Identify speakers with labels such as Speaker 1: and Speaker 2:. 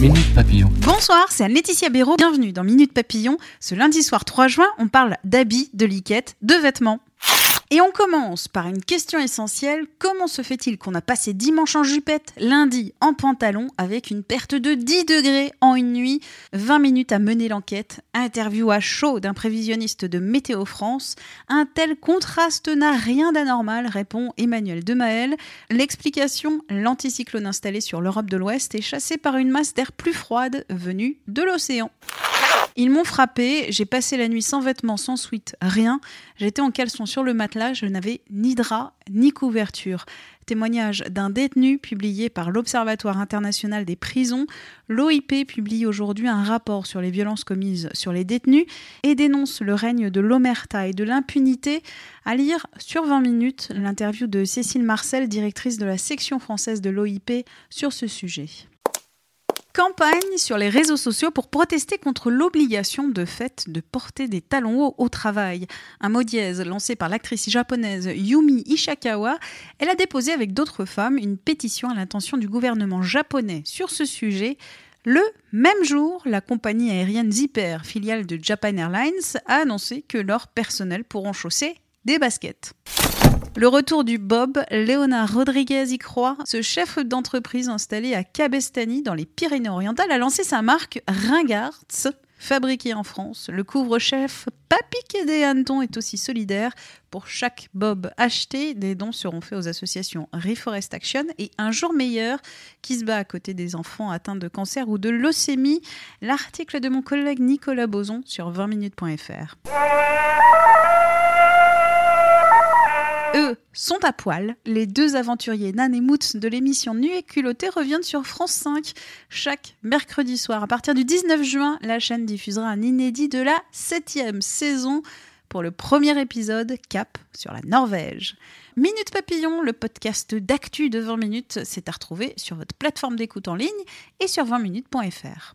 Speaker 1: Minute Papillon.
Speaker 2: Bonsoir, c'est Anne-Laetitia Béraud. Bienvenue dans Minute Papillon. Ce lundi soir 3 juin, on parle d'habits, de liquettes, de vêtements. Et on commence par une question essentielle. Comment se fait-il qu'on a passé dimanche en jupette, lundi en pantalon, avec une perte de 10 degrés en une nuit? 20 minutes à mener l'enquête. Interview à chaud d'un prévisionniste de Météo France. Un tel contraste n'a rien d'anormal, répond Emmanuel Demaël. L'explication, l'anticyclone installé sur l'Europe de l'Ouest est chassé par une masse d'air plus froide venue de l'océan. Ils m'ont frappé, j'ai passé la nuit sans vêtements, sans suite, rien. J'étais en caleçon sur le matelas, je n'avais ni drap ni couverture. Témoignage d'un détenu publié par l'Observatoire international des prisons. L'OIP publie aujourd'hui un rapport sur les violences commises sur les détenus et dénonce le règne de l'omerta et de l'impunité. À lire sur 20 minutes l'interview de Cécile Marcel, directrice de la section française de l'OIP, sur ce sujet campagne sur les réseaux sociaux pour protester contre l'obligation de fait de porter des talons hauts au travail. Un mot dièse lancé par l'actrice japonaise Yumi Ishikawa, elle a déposé avec d'autres femmes une pétition à l'intention du gouvernement japonais sur ce sujet. Le même jour, la compagnie aérienne Zipper, filiale de Japan Airlines, a annoncé que leurs personnels pourront chausser des baskets. Le retour du Bob, Léonard Rodriguez y croit. Ce chef d'entreprise installé à Cabestany dans les Pyrénées-Orientales a lancé sa marque Ringards. Fabriqué en France, le couvre-chef Papy des Hannetons est aussi solidaire. Pour chaque bob acheté, des dons seront faits aux associations Reforest Action et Un jour meilleur qui se bat à côté des enfants atteints de cancer ou de leucémie. L'article de mon collègue Nicolas Boson sur 20minutes.fr. sont à poil. Les deux aventuriers Nan et Moots de l'émission Nu et culotté reviennent sur France 5 chaque mercredi soir. À partir du 19 juin, la chaîne diffusera un inédit de la septième saison pour le premier épisode Cap sur la Norvège. Minute Papillon, le podcast d'actu de 20 minutes, c'est à retrouver sur votre plateforme d'écoute en ligne et sur 20minutes.fr.